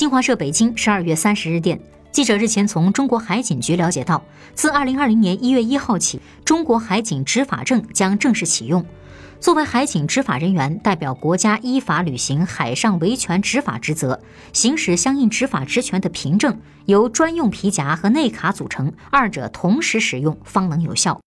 新华社北京十二月三十日电记者日前从中国海警局了解到自二零二零年一月一号起中国海警执法证将正式启用。作为海警执法人员代表国家依法履行海上维权执法职责行使相应执法职权的凭证由专用皮夹和内卡组成二者同时使用方能有效。